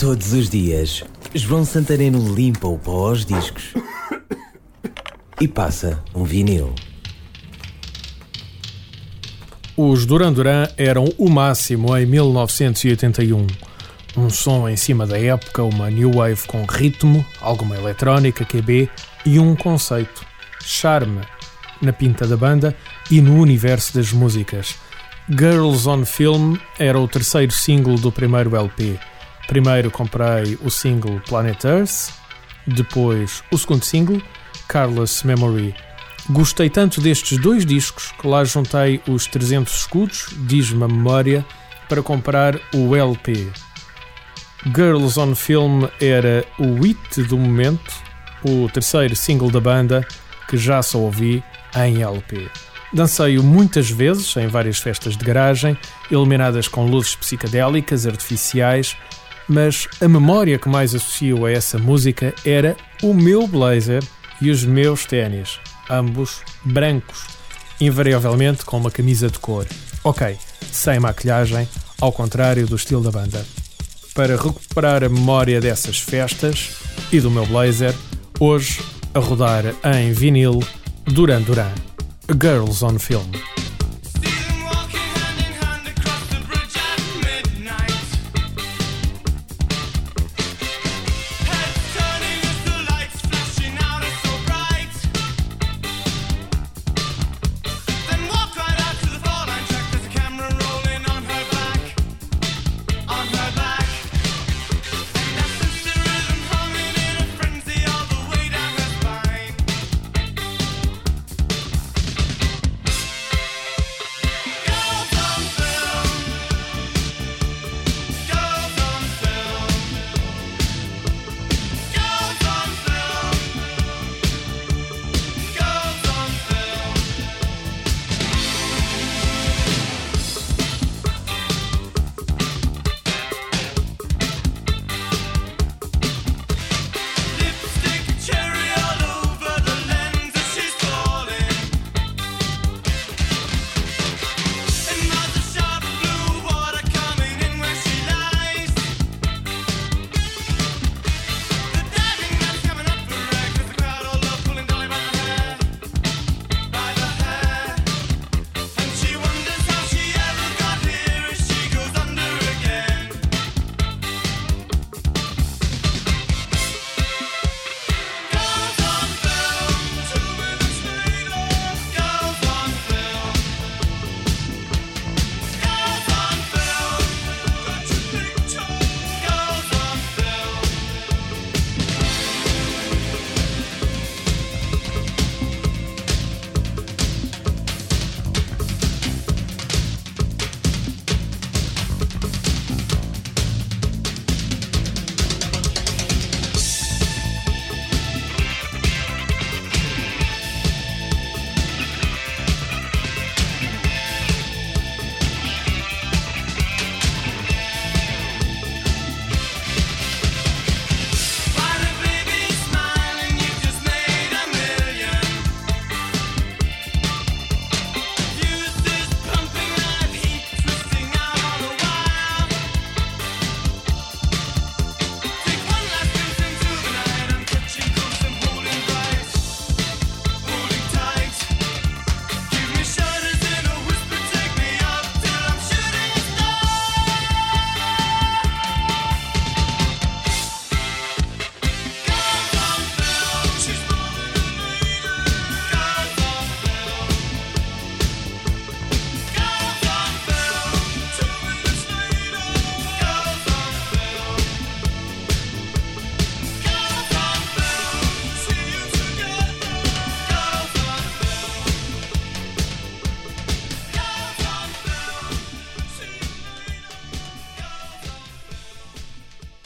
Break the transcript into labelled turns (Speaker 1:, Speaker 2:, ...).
Speaker 1: Todos os dias, João Santareno limpa o pó aos discos e passa um vinil.
Speaker 2: Os Duran Duran eram o máximo em 1981. Um som em cima da época, uma new wave com ritmo, alguma eletrónica, QB e um conceito, charme, na pinta da banda e no universo das músicas. Girls on Film era o terceiro single do primeiro LP. Primeiro comprei o single Planet Earth, depois o segundo single, Carlos Memory. Gostei tanto destes dois discos que lá juntei os 300 escudos, diz-me a memória, para comprar o LP. Girls on Film era o hit do momento, o terceiro single da banda que já só ouvi em LP. Dancei-o muitas vezes em várias festas de garagem, iluminadas com luzes psicadélicas, artificiais, mas a memória que mais associo a essa música era o meu blazer e os meus ténis, ambos brancos, invariavelmente com uma camisa de cor. Ok, sem maquilhagem, ao contrário do estilo da banda. Para recuperar a memória dessas festas e do meu blazer, hoje a rodar em vinil Duran Duran. Girls on Film.